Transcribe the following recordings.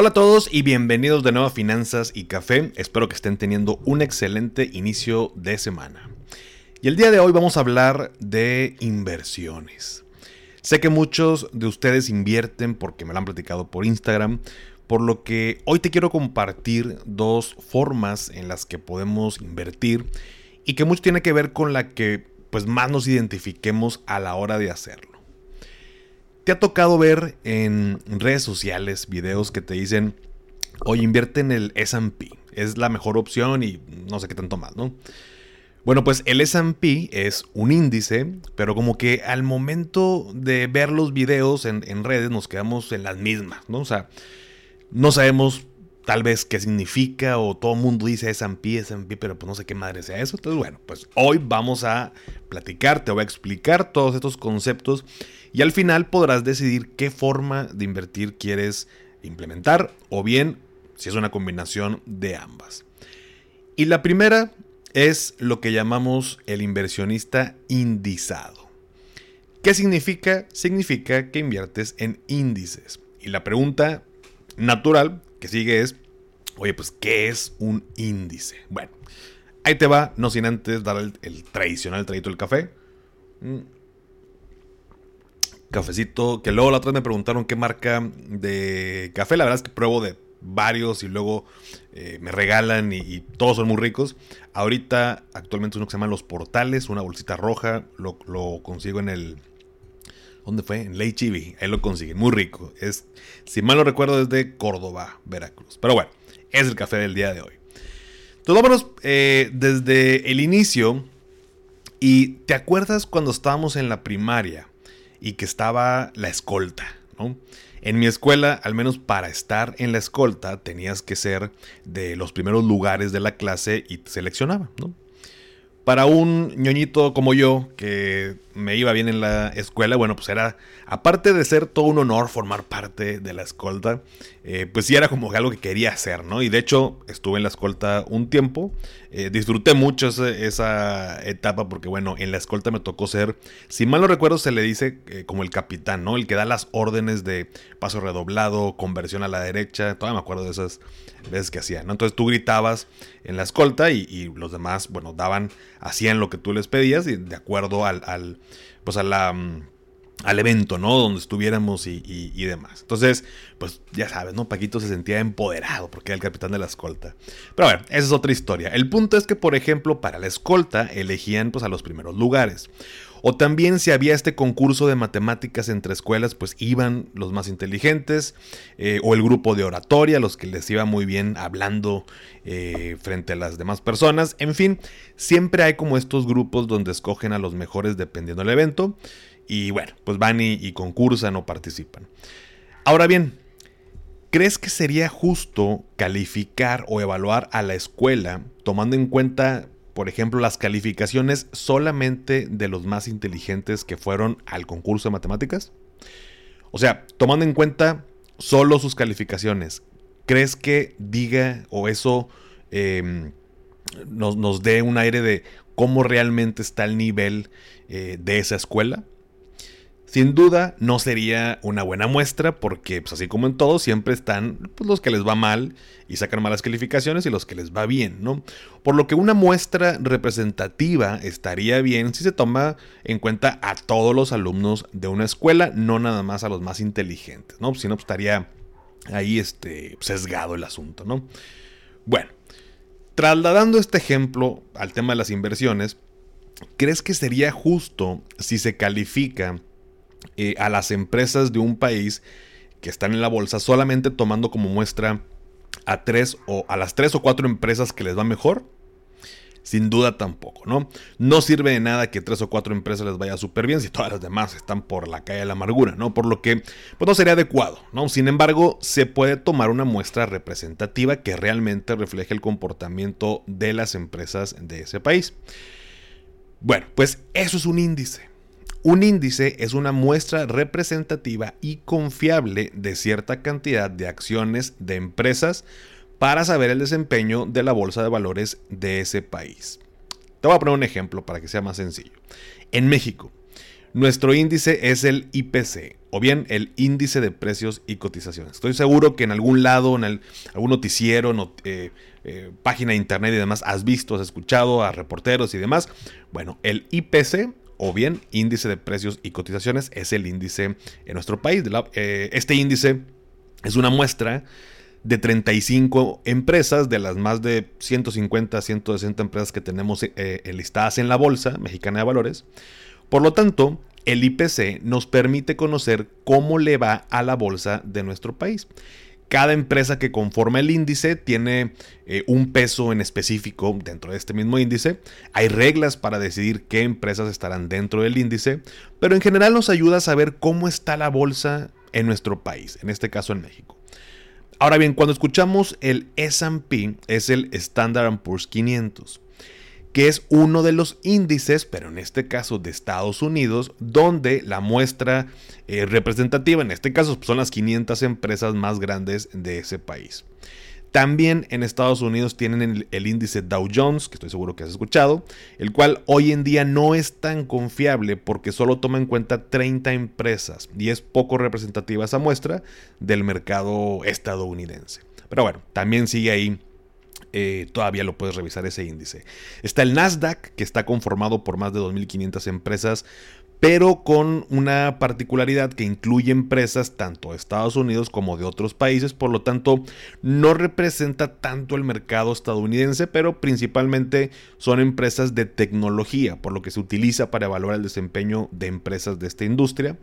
Hola a todos y bienvenidos de nuevo a Finanzas y Café. Espero que estén teniendo un excelente inicio de semana. Y el día de hoy vamos a hablar de inversiones. Sé que muchos de ustedes invierten porque me lo han platicado por Instagram, por lo que hoy te quiero compartir dos formas en las que podemos invertir y que mucho tiene que ver con la que pues más nos identifiquemos a la hora de hacerlo. ¿Te ha tocado ver en redes sociales videos que te dicen, oye, invierte en el SP, es la mejor opción y no sé qué tanto más, ¿no? Bueno, pues el SP es un índice, pero como que al momento de ver los videos en, en redes nos quedamos en las mismas, ¿no? O sea, no sabemos tal vez qué significa o todo el mundo dice S&P, S&P, pero pues no sé qué madre sea eso. Entonces, bueno, pues hoy vamos a platicar, te voy a explicar todos estos conceptos y al final podrás decidir qué forma de invertir quieres implementar o bien si es una combinación de ambas. Y la primera es lo que llamamos el inversionista indizado. ¿Qué significa? Significa que inviertes en índices. Y la pregunta natural que sigue es, oye, pues, ¿qué es un índice? Bueno, ahí te va, no sin antes dar el, tradicional traguito del café. Cafecito, que luego la otra vez me preguntaron qué marca de café. La verdad es que pruebo de varios y luego eh, me regalan y, todos son muy ricos. Ahorita, actualmente uno que se llama Los Portales, una bolsita roja, lo, lo consigo en el ¿Dónde fue? En Ley Chibi. Ahí lo consiguen. Muy rico. Es, si mal no recuerdo, es de Córdoba, Veracruz. Pero bueno, es el café del día de hoy. Entonces vámonos eh, desde el inicio. Y te acuerdas cuando estábamos en la primaria y que estaba la escolta, ¿no? En mi escuela, al menos para estar en la escolta, tenías que ser de los primeros lugares de la clase y te ¿no? Para un ñoñito como yo, que me iba bien en la escuela, bueno, pues era, aparte de ser todo un honor formar parte de la escolta, eh, pues sí era como algo que quería hacer, ¿no? Y de hecho estuve en la escolta un tiempo, eh, disfruté mucho esa, etapa porque, bueno, en la escolta me tocó ser, si mal no recuerdo, se le dice eh, como el capitán, ¿no? El que da las órdenes de paso redoblado, conversión a la derecha, todavía me acuerdo de esas veces que hacía, ¿no? Entonces tú gritabas en la escolta y, los demás, bueno, daban, hacían lo que tú les pedías y de acuerdo al, pues a la mm, al evento, ¿no? Donde estuviéramos y, y, demás. Entonces, pues ya sabes, ¿no? Paquito se sentía empoderado porque era el capitán de la escolta. Pero ver, esa es otra historia. El punto es que, por ejemplo, para la escolta elegían pues a los primeros lugares. O también si había este concurso de matemáticas entre escuelas, pues iban los más inteligentes, eh, o el grupo de oratoria, los que les iba muy bien hablando eh, frente a las demás personas. En fin, siempre hay como estos grupos donde escogen a los mejores dependiendo del evento, y bueno, pues van y concursan o participan. Ahora bien, ¿crees que sería justo calificar o evaluar a la escuela tomando en cuenta por ejemplo, las calificaciones solamente de los más inteligentes que fueron al concurso de matemáticas? O sea, tomando en cuenta solo sus calificaciones, ¿crees que diga o eso em, nos, dé un aire de cómo realmente está el nivel eh, de esa escuela? Sin duda no sería una buena muestra porque, pues así como en todo, siempre están pues, los que les va mal y sacan malas calificaciones y los que les va bien, ¿no? Por lo que una muestra representativa estaría bien si se toma en cuenta a todos los alumnos de una escuela, no nada más a los más inteligentes, ¿no? Si no, pues, estaría ahí este, sesgado el asunto, ¿no? Bueno, trasladando este ejemplo al tema de las inversiones, ¿crees que sería justo si se califica eh, a las empresas de un país que están en la bolsa solamente tomando como muestra a tres o a las tres o cuatro empresas que les va mejor. Sin duda tampoco, ¿no? No sirve de nada que tres o cuatro empresas les vaya súper bien si todas las demás están por la calle de la amargura, ¿no? Por lo que, pues no sería adecuado, ¿no? Sin embargo, se puede tomar una muestra representativa que realmente refleje el comportamiento de las empresas de ese país. Bueno, pues eso es un índice. Un índice es una muestra representativa y confiable de cierta cantidad de acciones de empresas para saber el desempeño de la bolsa de valores de ese país. Te voy a poner un ejemplo para que sea más sencillo. En México, nuestro índice es el IPC, o bien el índice de precios y cotizaciones. Estoy seguro que en algún lado, en algún noticiero, eh, eh, página de internet y demás, has visto, has escuchado a reporteros y demás. Bueno, el IPC, o bien índice de precios y cotizaciones, es el índice en nuestro país. Eh, este índice es una muestra de 35 empresas, de las más de 150, 160 empresas que tenemos eh, listadas en la Bolsa Mexicana de Valores. Por lo tanto, el IPC nos permite conocer cómo le va a la bolsa de nuestro país. Cada empresa que conforma el índice tiene eh, un peso en específico dentro de este mismo índice. Hay reglas para decidir qué empresas estarán dentro del índice, pero en general nos ayuda a saber cómo está la bolsa en nuestro país, en este caso en México. Ahora bien, cuando escuchamos el SP, es el Standard Poor's 500, que es uno de los índices, pero en este caso de Estados Unidos, donde la muestra eh, representativa, en este caso son las 500 empresas más grandes de ese país. También en Estados Unidos tienen el, índice Dow Jones, que estoy seguro que has escuchado, el cual hoy en día no es tan confiable porque solo toma en cuenta 30 empresas y es poco representativa esa muestra del mercado estadounidense. Pero bueno, también sigue ahí eh, todavía lo puedes revisar ese índice. Está el Nasdaq, que está conformado por más de 2.500 empresas, pero con una particularidad que incluye empresas tanto de Estados Unidos como de otros países, por lo tanto no representa tanto el mercado estadounidense, pero principalmente son empresas de tecnología, por lo que se utiliza para evaluar el desempeño de empresas de esta industria.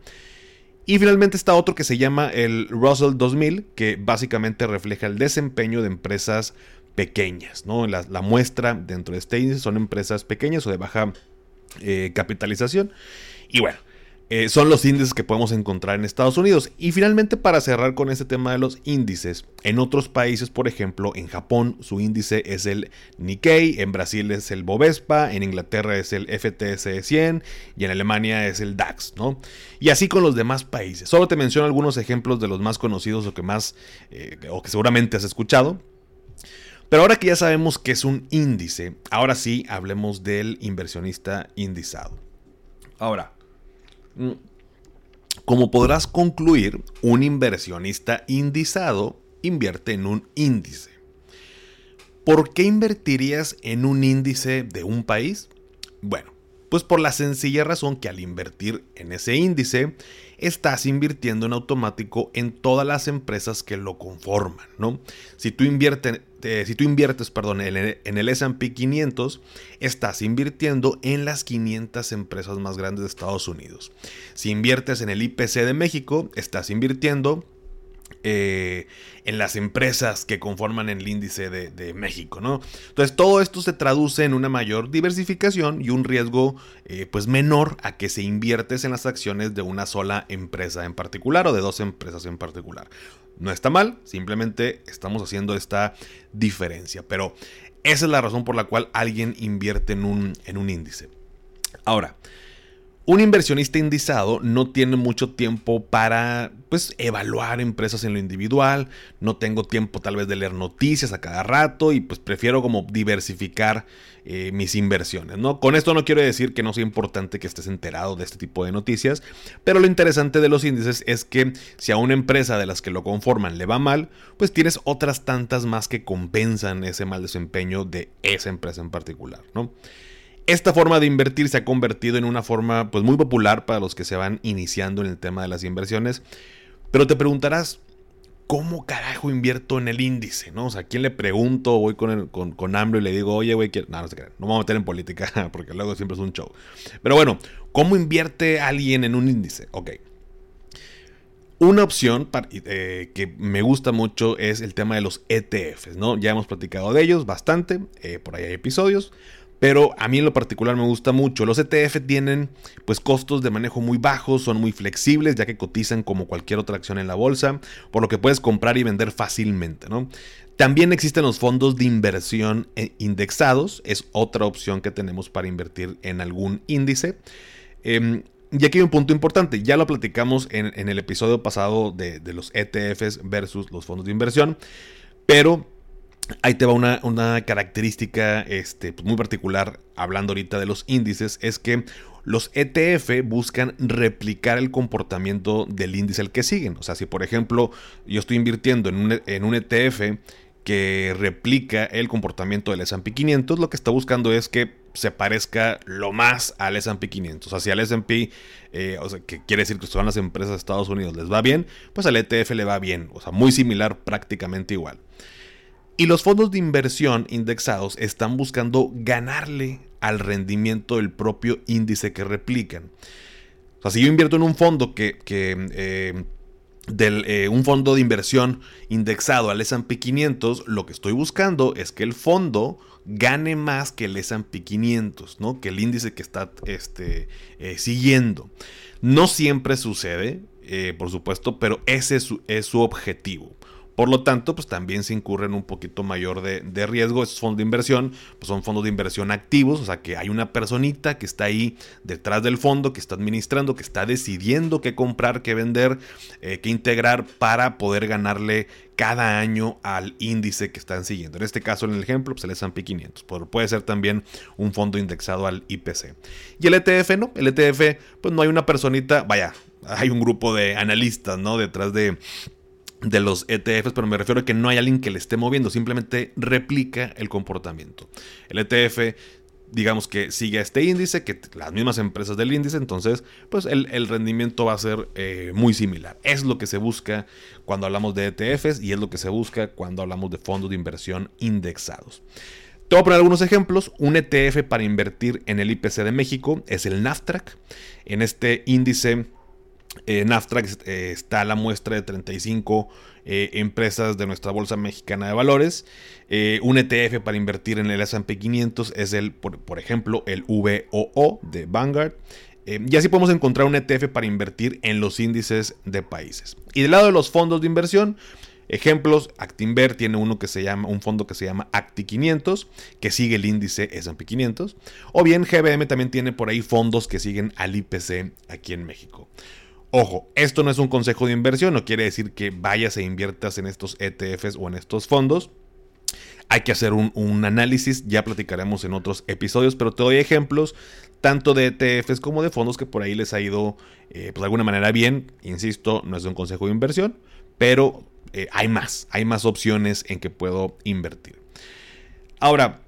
Y finalmente está otro que se llama el Russell 2000, que básicamente refleja el desempeño de empresas pequeñas. ¿no? La, muestra dentro de este índice son empresas pequeñas o de baja eh, capitalización. Y bueno, eh, son los índices que podemos encontrar en Estados Unidos. Y finalmente, para cerrar con este tema de los índices, en otros países, por ejemplo, en Japón su índice es el Nikkei, en Brasil es el Bovespa, en Inglaterra es el FTSE 100 y en Alemania es el DAX, ¿no? Y así con los demás países. Solo te menciono algunos ejemplos de los más conocidos o que más, eh, o que seguramente has escuchado. Pero ahora que ya sabemos que es un índice, ahora sí hablemos del inversionista indizado. Ahora, Mm. Como podrás concluir, un inversionista indizado invierte en un índice. ¿Por qué invertirías en un índice de un país? Bueno, pues por la sencilla razón que al invertir en ese índice, estás invirtiendo en automático en todas las empresas que lo conforman, ¿no? Si tú, inviertes, si tú inviertes perdón, en el, el S&P 500, estás invirtiendo en las 500 empresas más grandes de Estados Unidos. Si inviertes en el IPC de México, estás invirtiendo eh, en las empresas que conforman el índice de, México, ¿no? Entonces todo esto se traduce en una mayor diversificación y un riesgo eh, pues menor a que se inviertes en las acciones de una sola empresa en particular o de dos empresas en particular. No está mal, simplemente estamos haciendo esta diferencia, pero esa es la razón por la cual alguien invierte en un, en un índice. Ahora, un inversionista indizado no tiene mucho tiempo para pues evaluar empresas en lo individual, no tengo tiempo tal vez de leer noticias a cada rato y pues prefiero como diversificar eh, mis inversiones, ¿no? Con esto no quiero decir que no sea importante que estés enterado de este tipo de noticias, pero lo interesante de los índices es que si a una empresa de las que lo conforman le va mal, pues tienes otras tantas más que compensan ese mal desempeño de esa empresa en particular, ¿no? Esta forma de invertir se ha convertido en una forma pues muy popular para los que se van iniciando en el tema de las inversiones. Pero te preguntarás, ¿cómo carajo invierto en el índice? ¿No? O sea, ¿a quién le pregunto? Voy con, con, con hambre y le digo, oye, güey, no, no se crean, no me voy a meter en política porque luego siempre es un show. Pero bueno, ¿cómo invierte alguien en un índice? Ok. Una opción eh, que me gusta mucho es el tema de los ETFs, ¿no? Ya hemos platicado de ellos bastante, eh, por ahí hay episodios, pero a mí en lo particular me gusta mucho. Los ETF tienen pues costos de manejo muy bajos, son muy flexibles ya que cotizan como cualquier otra acción en la bolsa, por lo que puedes comprar y vender fácilmente, ¿no? También existen los fondos de inversión eh, indexados, es otra opción que tenemos para invertir en algún índice. Em, y aquí hay un punto importante, ya lo platicamos en, el episodio pasado de, de, los ETFs versus los fondos de inversión, pero ahí te va una, característica este, pues, muy particular, hablando ahorita de los índices, es que los ETF buscan replicar el comportamiento del índice al que siguen. O sea, si por ejemplo yo estoy invirtiendo en un, en un ETF que replica el comportamiento del S&P 500, lo que está buscando es que se parezca lo más al S&P 500. O sea, si al S&P, eh, o sea, que quiere decir que son las empresas de Estados Unidos, les va bien, pues al ETF le va bien. O sea, muy similar, prácticamente igual. Y los fondos de inversión indexados están buscando ganarle al rendimiento del propio índice que replican. O sea, si yo invierto en un fondo que, eh, eh, un fondo de inversión indexado al S&P 500, lo que estoy buscando es que el fondo gane más que el S&P 500, ¿no? Que el índice que está este, eh, siguiendo. No siempre sucede, por supuesto, pero ese es su objetivo. Por lo tanto, pues también se incurre en un poquito mayor de, riesgo. Esos fondos de inversión pues son fondos de inversión activos, o sea que hay una personita que está ahí detrás del fondo, que está administrando, que está decidiendo qué comprar, qué vender, eh, qué integrar para poder ganarle cada año al índice que están siguiendo. En este caso, en el ejemplo, pues el S&P 500. puede ser también un fondo indexado al IPC. Y el ETF, ¿no? El ETF, pues no hay una personita, vaya, hay un grupo de analistas, ¿no? Detrás de de los ETFs, pero me refiero a que no hay alguien que le esté moviendo, simplemente replica el comportamiento. El ETF, digamos que sigue a este índice, que las mismas empresas del índice, entonces, pues el, rendimiento va a ser eh, muy similar. Es lo que se busca cuando hablamos de ETFs y es lo que se busca cuando hablamos de fondos de inversión indexados. Te voy a poner algunos ejemplos. Un ETF para invertir en el IPC de México es el NAFTRAC. En este índice en Naftrax eh, está la muestra de 35 eh, empresas de nuestra Bolsa Mexicana de Valores. Eh, un ETF para invertir en el S&P 500 es el, por, ejemplo, el VOO de Vanguard. y así podemos encontrar un ETF para invertir en los índices de países. Y del lado de los fondos de inversión, Ejemplos, Actinver tiene uno que se llama, un fondo que se llama Acti 500, que sigue el índice S&P 500. O bien GBM también tiene por ahí fondos que siguen al IPC aquí en México. Ojo, esto no es un consejo de inversión, no quiere decir que vayas e inviertas en estos ETFs o en estos fondos. Hay que hacer un, análisis, ya platicaremos en otros episodios, pero te doy ejemplos tanto de ETFs como de fondos que por ahí les ha ido eh, pues de alguna manera bien. Insisto, no es un consejo de inversión, pero eh, hay más, hay más opciones en que puedo invertir. Ahora,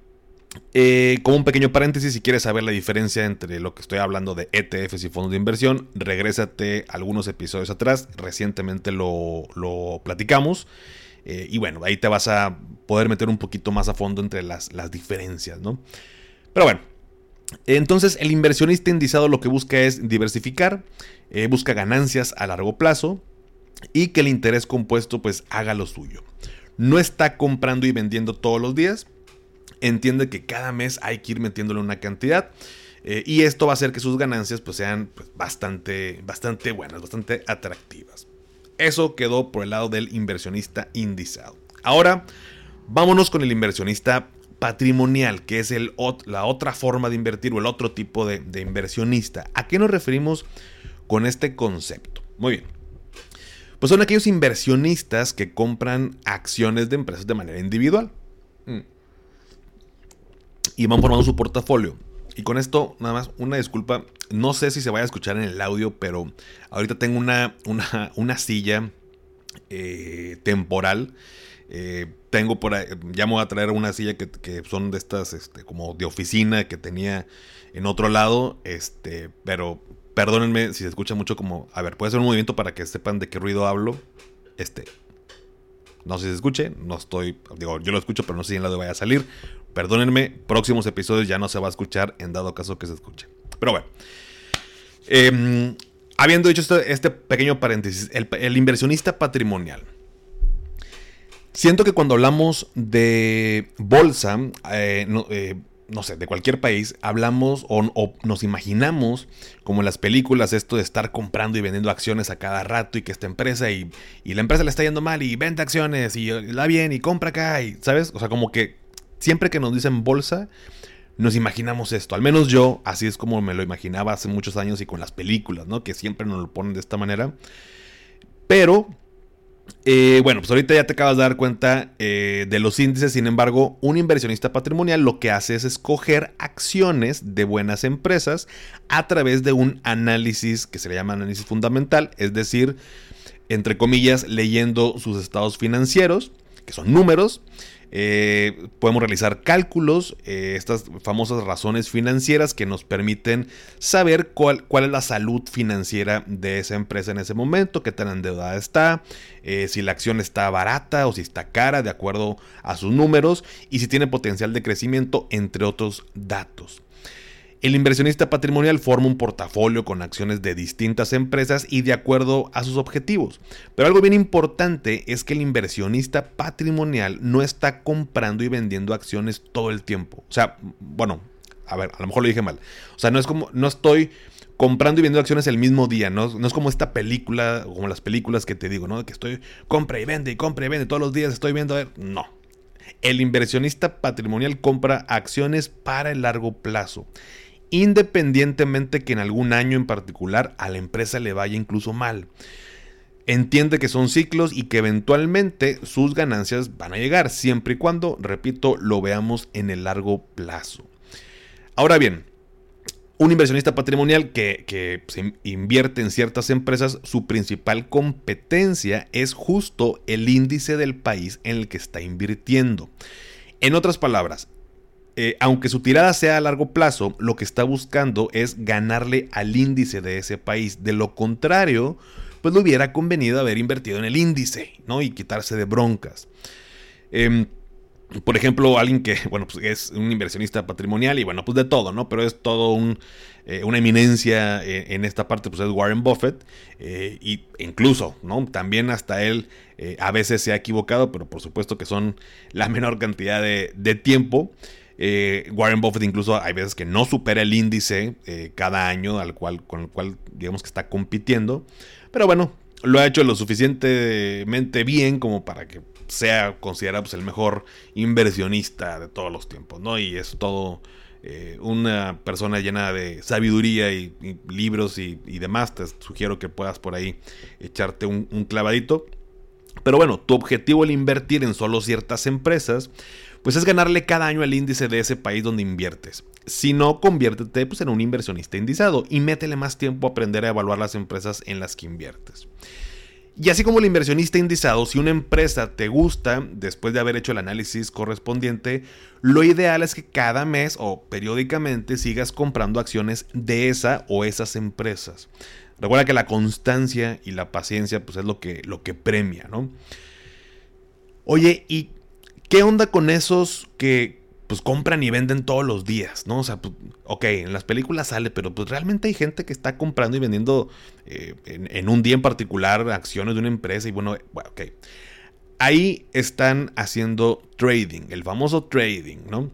eh, como un pequeño paréntesis, si quieres saber la diferencia entre lo que estoy hablando de ETFs y fondos de inversión, regrésate algunos episodios atrás. Recientemente lo, platicamos. Eh, y bueno, ahí te vas a poder meter un poquito más a fondo entre las, diferencias, ¿no? Pero bueno, entonces el inversionista indizado lo que busca es diversificar, eh, busca ganancias a largo plazo y que el interés compuesto pues haga lo suyo. No está comprando y vendiendo todos los días, entiende que cada mes hay que ir metiéndole una cantidad. Eh, y esto va a hacer que sus ganancias pues, sean pues, bastante, bastante buenas, bastante atractivas. Eso quedó por el lado del inversionista indizado. Ahora, vámonos con el inversionista patrimonial, que es el, la otra forma de invertir o el otro tipo de, de inversionista. ¿A qué nos referimos con este concepto? Muy bien. Pues son aquellos inversionistas que compran acciones de empresas de manera individual. Y van formando su portafolio. Y con esto, nada más, una disculpa. No sé si se vaya a escuchar en el audio, pero ahorita tengo una, una, silla eh, temporal. Eh, tengo por ahí, ya me a traer una silla que, son de estas, este, como de oficina que tenía en otro lado. Este, pero perdónenme si se escucha mucho como, a ver, puede ser un movimiento para que sepan de qué ruido hablo. Este, no sé si se escuche, no estoy, digo, yo lo escucho, pero no sé si en el audio vaya a salir. Perdónenme, próximos episodios ya no se va a escuchar en dado caso que se escuche. Pero bueno. Em, habiendo dicho este, este pequeño paréntesis, el, inversionista patrimonial. Siento que cuando hablamos de bolsa, eh, eh, no sé, de cualquier país, hablamos o, nos imaginamos, como en las películas, esto de estar comprando y vendiendo acciones a cada rato y que esta empresa y, y la empresa le está yendo mal y vende acciones y la bien y compra acá y, ¿sabes? O sea, como que siempre que nos dicen bolsa, nos imaginamos esto. Al menos yo, así es como me lo imaginaba hace muchos años y con las películas, ¿no? Que siempre nos lo ponen de esta manera. Pero eh, bueno, pues ahorita ya te acabas de dar cuenta eh, de los índices, sin embargo, un inversionista patrimonial lo que hace es escoger acciones de buenas empresas a través de un análisis que se le llama análisis fundamental, es decir, entre comillas, leyendo sus estados financieros, que son números, eh, podemos realizar cálculos, eh, estas famosas razones financieras que nos permiten saber cuál, cuál, es la salud financiera de esa empresa en ese momento, qué tan endeudada está, eh, si la acción está barata o si está cara de acuerdo a sus números y si tiene potencial de crecimiento, entre otros datos. El inversionista patrimonial forma un portafolio con acciones de distintas empresas y de acuerdo a sus objetivos. Pero algo bien importante es que el inversionista patrimonial no está comprando y vendiendo acciones todo el tiempo. O sea, bueno, a ver, a lo mejor lo dije mal. O sea, no es como, no estoy comprando y vendiendo acciones el mismo día, no, es como esta película, como las películas que te digo, ¿no? Que estoy compra y vende y compra y vende todos los días, estoy viendo, a ver, no. El inversionista patrimonial compra acciones para el largo plazo independientemente que en algún año en particular a la empresa le vaya incluso mal. Entiende que son ciclos y que eventualmente sus ganancias van a llegar, siempre y cuando, repito, lo veamos en el largo plazo. Ahora bien, un inversionista patrimonial que, que invierte en ciertas empresas, su principal competencia es justo el índice del país en el que está invirtiendo. En otras palabras, eh, aunque su tirada sea a largo plazo, lo que está buscando es ganarle al índice de ese país. De lo contrario, pues le hubiera convenido haber invertido en el índice, ¿no? Y quitarse de broncas. Em, por ejemplo, alguien que, bueno, pues es un inversionista patrimonial y bueno, pues de todo, ¿no? Pero es todo eh, una eminencia eh, en, esta parte, pues es Warren Buffett. y incluso, ¿no? También hasta él a veces se ha equivocado, pero por supuesto que son la menor cantidad de tiempo. Eh, Warren Buffett incluso hay veces que no supera el índice eh, cada año al cual, con el cual digamos que está compitiendo. Pero bueno, lo ha hecho lo suficientemente bien como para que sea considerado pues, el mejor inversionista de todos los tiempos, ¿no? Y es todo eh, una persona llena de sabiduría y, libros y, demás. Te sugiero que puedas por ahí echarte un clavadito. Pero bueno, tu objetivo al invertir en solo ciertas empresas pues es ganarle cada año el índice de ese país donde inviertes. Si no, conviértete pues, en un inversionista indizado y métele más tiempo a aprender a evaluar las empresas en las que inviertes. Y así como el inversionista indizado, si una empresa te gusta, después de haber hecho el análisis correspondiente, lo ideal es que cada mes o periódicamente sigas comprando acciones de esa o esas empresas. Recuerda que la constancia y la paciencia pues es lo que, lo que premia, ¿no? Oye, ¿y ¿Qué onda con esos que pues compran y venden todos los días, ¿no? O sea, pues, ok, en las películas sale, pero pues realmente hay gente que está comprando y vendiendo eh, en, un día en particular acciones de una empresa y bueno, bueno, ok. Ahí están haciendo trading, el famoso trading, ¿no?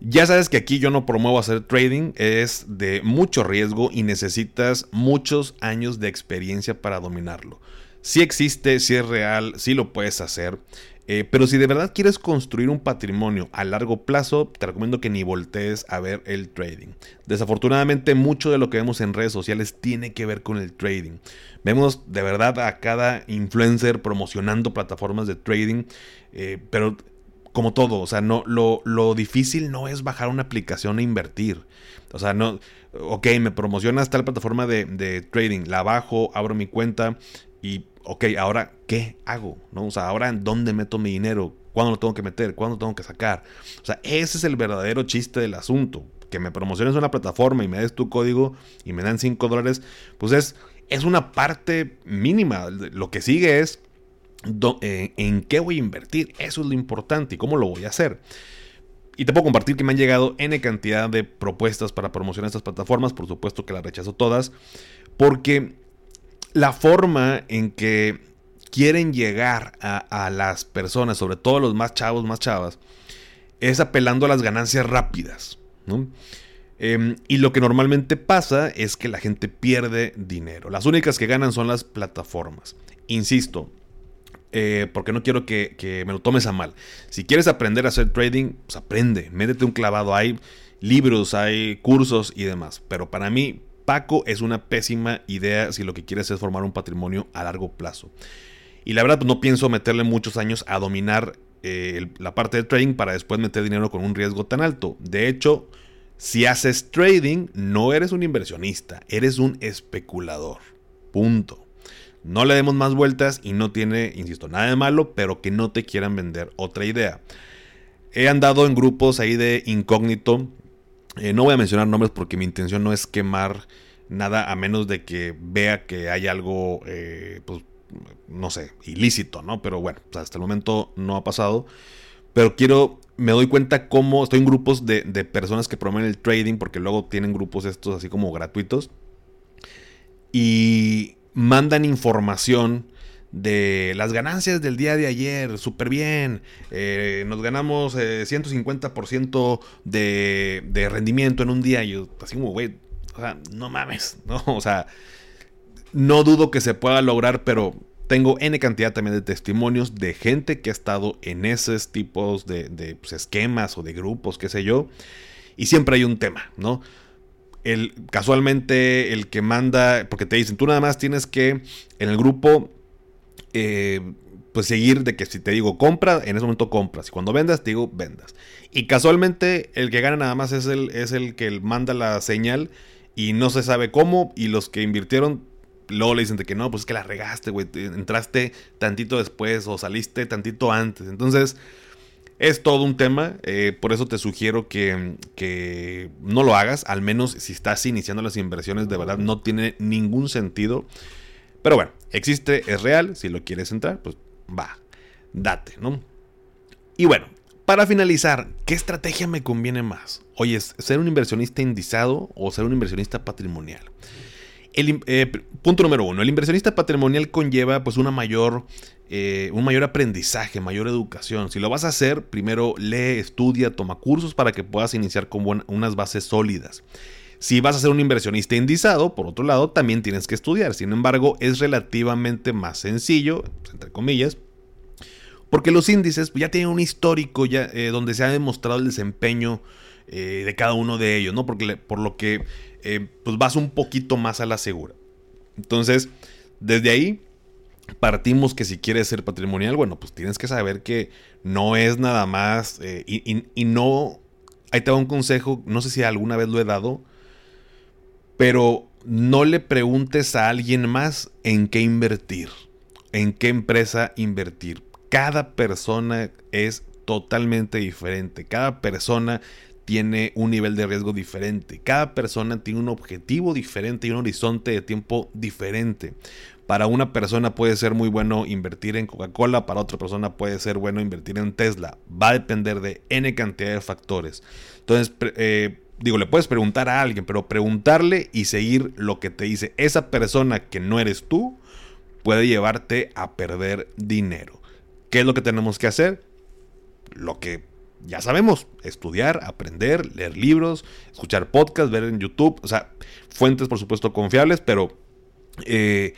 Ya sabes que aquí yo no promuevo hacer trading, es de mucho riesgo y necesitas muchos años de experiencia para dominarlo. Si existe, si es real, si lo puedes hacer. Eh, pero si de verdad quieres construir un patrimonio a largo plazo, te recomiendo que ni voltees a ver el trading. Desafortunadamente, mucho de lo que vemos en redes sociales tiene que ver con el trading. Vemos de verdad a cada influencer promocionando plataformas de trading, eh, pero como todo, o sea, no, lo, lo, difícil no es bajar una aplicación e invertir. O sea, no, ok, me promocionas tal plataforma de, de trading, la bajo, abro mi cuenta y ok, ahora, ¿qué hago? ¿No? O sea, ahora, ¿en dónde meto mi dinero? ¿Cuándo lo tengo que meter? ¿Cuándo lo tengo que sacar? O sea, ese es el verdadero chiste del asunto. Que me promociones una plataforma y me des tu código y me dan 5 dólares, pues es, es una parte mínima. Lo que sigue es eh, en qué voy a invertir. Eso es lo importante y cómo lo voy a hacer. Y te puedo compartir que me han llegado N cantidad de propuestas para promocionar estas plataformas. Por supuesto que las rechazo todas. Porque la forma en que quieren llegar a, las personas, sobre todo los más chavos, más chavas, es apelando a las ganancias rápidas. Em, y lo que normalmente pasa es que la gente pierde dinero. Las únicas que ganan son las plataformas. Insisto, eh, porque no quiero que, me lo tomes a mal. Si quieres aprender a hacer trading, pues aprende, métete un clavado. Hay libros, hay cursos y demás. Pero para mí, Es una pésima idea si lo que quieres es formar un patrimonio a largo plazo. Y la verdad, no pienso meterle muchos años a dominar eh, la parte de trading para después meter dinero con un riesgo tan alto. De hecho, si haces trading, no eres un inversionista, eres un especulador. Punto. No le demos más vueltas y no tiene, insisto, nada de malo, pero que no te quieran vender otra idea. He andado en grupos ahí de incógnito. Eh, no voy a mencionar nombres porque mi intención no es quemar nada a menos de que vea que hay algo, eh, pues, no sé, ilícito, ¿no? Pero bueno, pues, hasta el momento no ha pasado. Pero quiero, me doy cuenta cómo estoy en grupos de, de personas que promueven el trading, porque luego tienen grupos estos así como gratuitos. Y mandan información de las ganancias del día de ayer, súper bien, eh, nos ganamos 150% eh, de, rendimiento en un día. Y yo, así como, güey, o sea, no mames, ¿no? O sea, no dudo que se pueda lograr, pero tengo N cantidad también de testimonios de gente que ha estado en esos tipos de, pues, esquemas o de grupos, qué sé yo. Y siempre hay un tema, ¿no? el, casualmente el que manda, porque te dicen, tú nada más tienes que en el grupo, eh, pues seguir de que si te digo compra, en ese momento compras. Y cuando vendas, te digo vendas. Y casualmente el que gana nada más es el, es el que manda la señal y no se sabe cómo. Y los que invirtieron, luego le dicen de que no, pues es que la regaste, güey. Entraste tantito después o saliste tantito antes. Entonces es todo un tema, eh, por eso te sugiero que, no lo hagas, al menos si estás iniciando las inversiones, de verdad no tiene ningún sentido. Pero bueno, existe, es real, si lo quieres entrar, pues va, date, ¿no? Y bueno, para finalizar, ¿qué estrategia me conviene más? Oye, ¿ser un inversionista indizado o ser un inversionista patrimonial? El, eh, punto número uno, el inversionista patrimonial conlleva pues una mayor, eh, un mayor aprendizaje, mayor educación. Si lo vas a hacer, primero lee, estudia, toma cursos para que puedas iniciar con unas bases sólidas. Si vas a ser un inversionista indizado, por otro lado, también tienes que estudiar. Sin embargo, es relativamente más sencillo, entre comillas, porque los índices ya tienen un histórico ya, eh, donde se ha demostrado el desempeño de cada uno de ellos, ¿no? Porque, por lo que eh, pues vas un poquito más a la segura. Entonces, desde ahí partimos que si quieres ser patrimonial, bueno, pues tienes que saber que no es nada más eh, y, no... Ahí te da un consejo, no sé si alguna vez lo he dado, pero no le preguntes a alguien más en qué invertir, en qué empresa invertir. Cada persona es totalmente diferente. Cada persona tiene un nivel de riesgo diferente. Cada persona tiene un objetivo diferente y un horizonte de tiempo diferente. Para una persona puede ser muy bueno invertir en Coca-Cola, para otra persona puede ser bueno invertir en Tesla. Va a depender de N cantidad de factores. Entonces, eh, digo, le puedes preguntar a alguien, pero preguntarle y seguir lo que te dice esa persona que no eres tú puede llevarte a perder dinero. ¿Qué es lo que tenemos que hacer? Lo que ya sabemos, estudiar, aprender, leer libros, escuchar podcasts, ver en YouTube, o sea, fuentes por supuesto confiables, pero eh,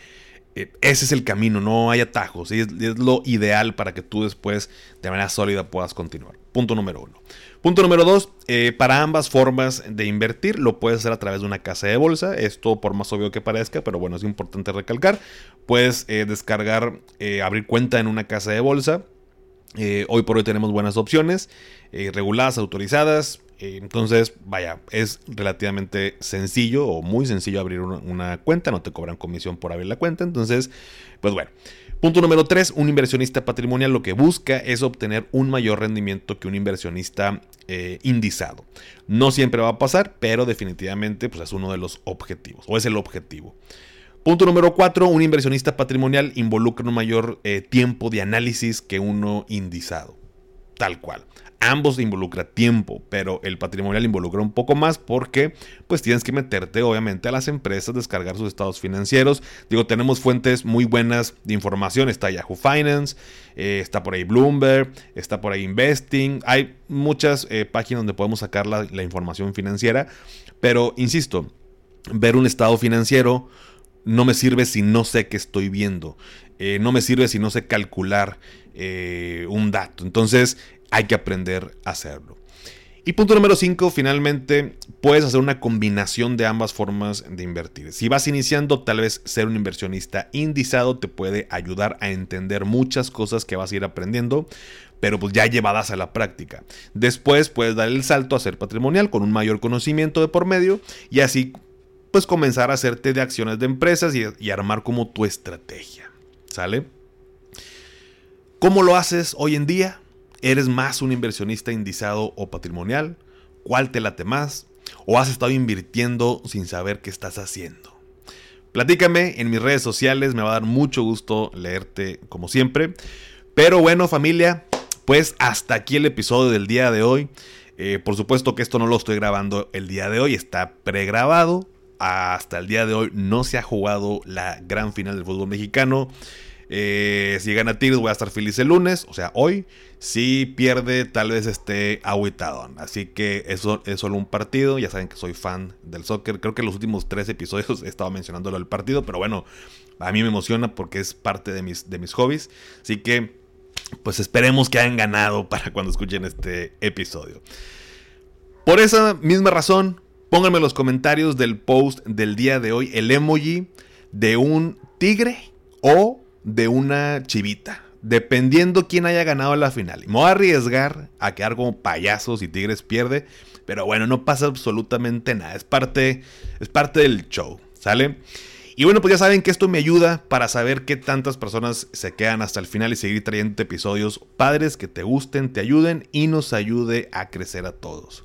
ese es el camino, no hay atajos, es, lo ideal para que tú después de manera sólida puedas continuar. Punto número uno. Punto número dos, eh, para ambas formas de invertir lo puedes hacer a través de una casa de bolsa, esto por más obvio que parezca, pero bueno, es importante recalcar, puedes descargar, abrir cuenta en una casa de bolsa, eh, hoy por hoy tenemos buenas opciones, eh, reguladas, autorizadas. Eh, entonces, vaya, es relativamente sencillo o muy sencillo abrir una, cuenta. No te cobran comisión por abrir la cuenta. Entonces, pues bueno. Punto número 3. Un inversionista patrimonial lo que busca es obtener un mayor rendimiento que un inversionista indizado. No siempre va a pasar, pero definitivamente pues, es uno de los objetivos o es el objetivo. Punto número 4. Un inversionista patrimonial involucra un mayor eh, tiempo de análisis que uno indizado. Tal cual. Ambos involucra tiempo, pero el patrimonial involucra un poco más porque pues tienes que meterte obviamente a las empresas, descargar sus estados financieros. Digo, tenemos fuentes muy buenas de información. Está Yahoo Finance, eh, está por ahí Bloomberg, está por ahí Investing. Hay muchas eh, páginas donde podemos sacar la, información financiera. Pero, insisto, ver un estado financiero no me sirve si no sé qué estoy viendo. Eh, no me sirve si no sé calcular un dato. Entonces, hay que aprender a hacerlo. Y punto número 5, finalmente puedes hacer una combinación de ambas formas de invertir. Si vas iniciando, tal vez ser un inversionista indizado te puede ayudar a entender muchas cosas que vas a ir aprendiendo, pero pues ya llevadas a la práctica. Después puedes dar el salto a ser patrimonial con un mayor conocimiento de por medio y así pues comenzar a hacerte de acciones de empresas y armar como tu estrategia. ¿Sale? ¿Cómo lo haces hoy en día? ¿Eres más un inversionista indizado o patrimonial? ¿Cuál te late más? ¿O has estado invirtiendo sin saber qué estás haciendo? Platícame en mis redes sociales, me va a dar mucho gusto leerte como siempre. Pero bueno familia, pues hasta aquí el episodio del día de hoy. Eh, por supuesto que esto no lo estoy grabando el día de hoy, está pregrabado. Hasta el día de hoy no se ha jugado la gran final del fútbol mexicano. Eh, si gana Tigres voy a estar feliz el lunes, o sea, hoy. Si pierde, tal vez esté aguitado. Así que eso es solo un partido. Ya saben que soy fan del soccer. Creo que en los últimos tres episodios he estado mencionándolo el partido. Pero bueno, a mí me emociona porque es parte de mis, de mis hobbies. Así que, pues esperemos que hayan ganado para cuando escuchen este episodio. Por esa misma razón, pónganme en los comentarios del post del día de hoy el emoji de un tigre o de una chivita. Dependiendo quién haya ganado la final. Me voy a arriesgar a quedar como payasos y Tigres pierde. Pero bueno, no pasa absolutamente nada. Es parte, es parte del show. ¿Sale? Y bueno, pues ya saben que esto me ayuda para saber qué tantas personas se quedan hasta el final y seguir trayendo episodios padres que te gusten, te ayuden y nos ayude a crecer a todos.